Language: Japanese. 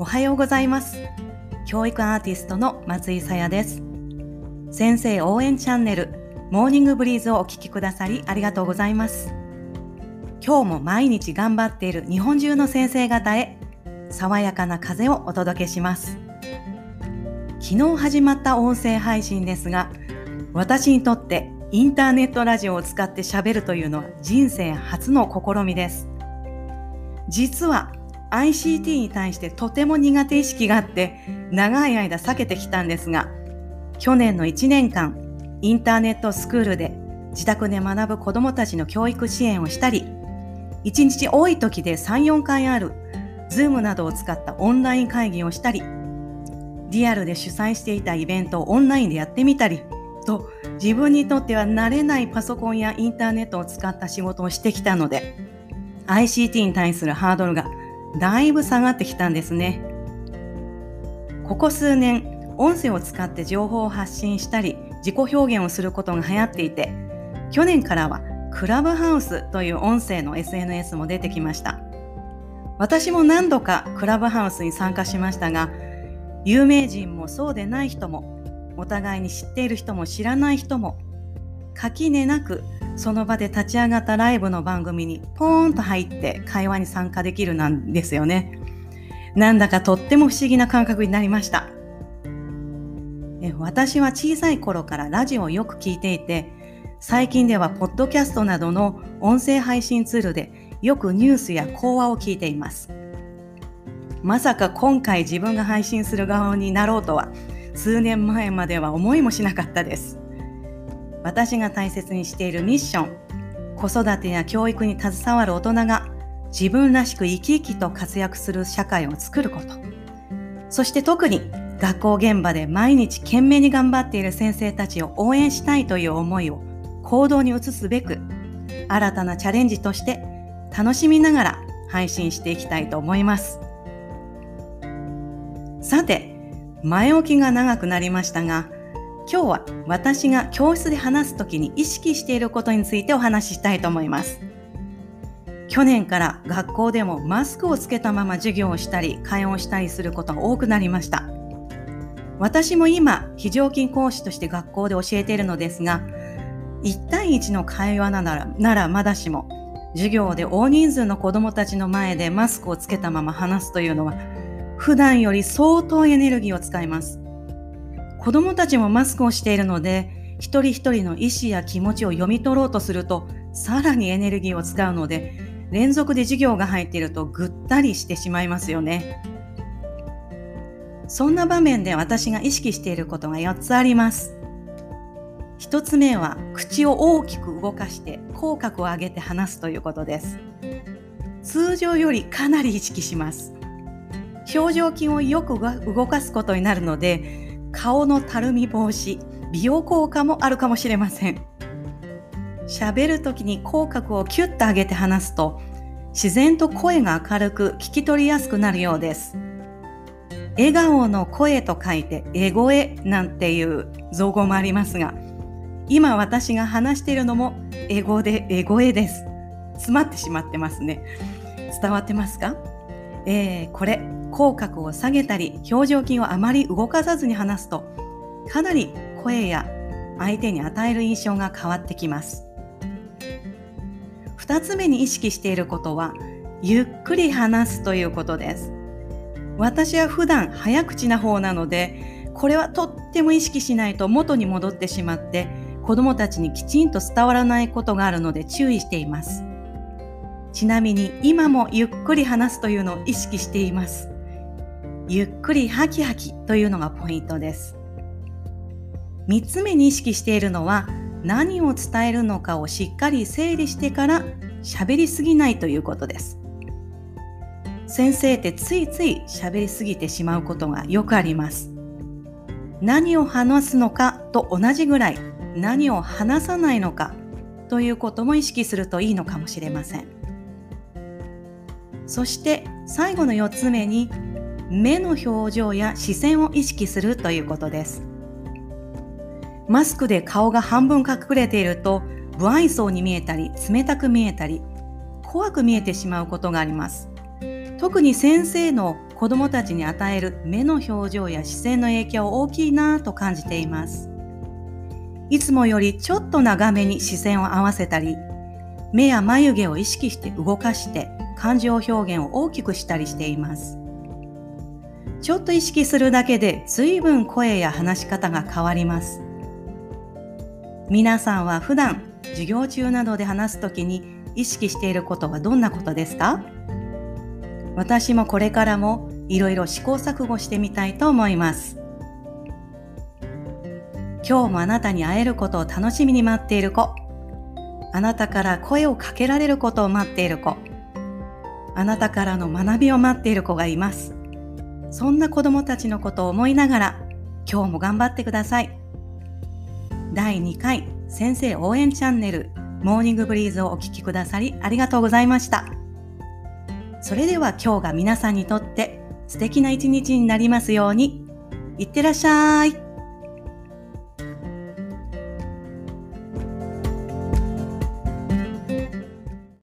おはようございます。教育アーティストの松井さやです。先生応援チャンネルモーニングブリーズをお聞きくださりありがとうございます。今日も毎日頑張っている日本中の先生方へ爽やかな風をお届けします。昨日始まった音声配信ですが私にとってインターネットラジオを使って喋るというのは人生初の試みです。実は ICT に対してとても苦手意識があって長い間避けてきたんですが去年の1年間インターネットスクールで自宅で学ぶ子どもたちの教育支援をしたり1日多い時で34回ある Zoom などを使ったオンライン会議をしたりリアルで主催していたイベントをオンラインでやってみたりと自分にとっては慣れないパソコンやインターネットを使った仕事をしてきたので ICT に対するハードルがだいぶ下がってきたんですね。ここ数年、音声を使って情報を発信したり、自己表現をすることが流行っていて、去年からはクラブハウスという音声の SNS も出てきました。私も何度かクラブハウスに参加しましたが、有名人もそうでない人も、お互いに知っている人も知らない人も、垣根なくその場で立ち上がったライブの番組にポーンと入って会話に参加できるなんですよね。なんだかとっても不思議な感覚になりました。え私は小さい頃からラジオをよく聞いていて、最近ではポッドキャストなどの音声配信ツールでよくニュースや講話を聞いています。まさか今回自分が配信する側になろうとは数年前までは思いもしなかったです。私が大切にしているミッション子育てや教育に携わる大人が自分らしく生き生きと活躍する社会を作ること。そして特に学校現場で毎日懸命に頑張っている先生たちを応援したいという思いを行動に移すべく新たなチャレンジとして楽しみながら配信していきたいと思います。さて前置きが長くなりましたが今日は私が教室で話す時に意識していることについてお話ししたいと思います。去年から学校でもマスクをつけたまま授業をしたり会話をしたりすることが多くなりました。私も今、非常勤講師として学校で教えているのですが、1対1の会話ならならまだしも、授業で大人数の子どもたちの前でマスクをつけたまま話すというのは、普段より相当エネルギーを使います。子供たちもマスクをしているので、一人一人の意思や気持ちを読み取ろうとすると、さらにエネルギーを使うので、連続で授業が入っているとぐったりしてしまいますよね。そんな場面で私が意識していることが4つあります。1つ目は口を大きく動かして口角を上げて話すということです。通常よりかなり意識します。表情筋をよく動かすことになるので顔のたるみ防止、美容効果もあるかもしれません。喋る時に口角をキュッと上げて話すと、自然と声が明るく聞き取りやすくなるようです。笑顔の声と書いて、エゴエなんていう造語もありますが、今私が話しているのもエゴでエゴエです。詰まってしまってますね。伝わってますか？えー、これ口角を下げたり表情筋をあまり動かさずに話すとかなり声や相手に与える印象が変わってきます。2つ目に意識していることはゆっくり話すということです。私は普段早口な方なのでこれはとっても意識しないと元に戻ってしまって子供たちにきちんと伝わらないことがあるので注意しています。ちなみに今もゆっくり話すというのを意識しています。ゆっくりハキハキというのがポイントです。3つ目に意識しているのは何を伝えるのかをしっかり整理してから喋りすぎないということです。先生ってついつい喋りすぎてしまうことがよくあります。何を話すのかと同じぐらい何を話さないのかということも意識するといいのかもしれません。そして最後の4つ目に目の表情や視線を意識するということです。マスクで顔が半分隠れていると不愛想に見えたり冷たく見えたり怖く見えてしまうことがあります。特に先生の子供たちに与える目の表情や視線の影響大きいなぁと感じています。いつもよりちょっと長めに視線を合わせたり、目や眉毛を意識して動かして感情表現を大きくしたりしています。ちょっと意識するだけで随分声や話し方が変わります。皆さんは普段授業中などで話すときに意識していることはどんなことですか？私もこれからもいろいろ試行錯誤してみたいと思います。今日もあなたに会えることを楽しみに待っている子。あなたから声をかけられることを待っている子。あなたからの学びを待っている子がいます。そんな子供たちのことを思いながら今日も頑張ってください。第2回先生応援チャンネルモーニングブリーズをお聴きくださりありがとうございました。それでは今日が皆さんにとって素敵な一日になりますように。いってらっしゃい。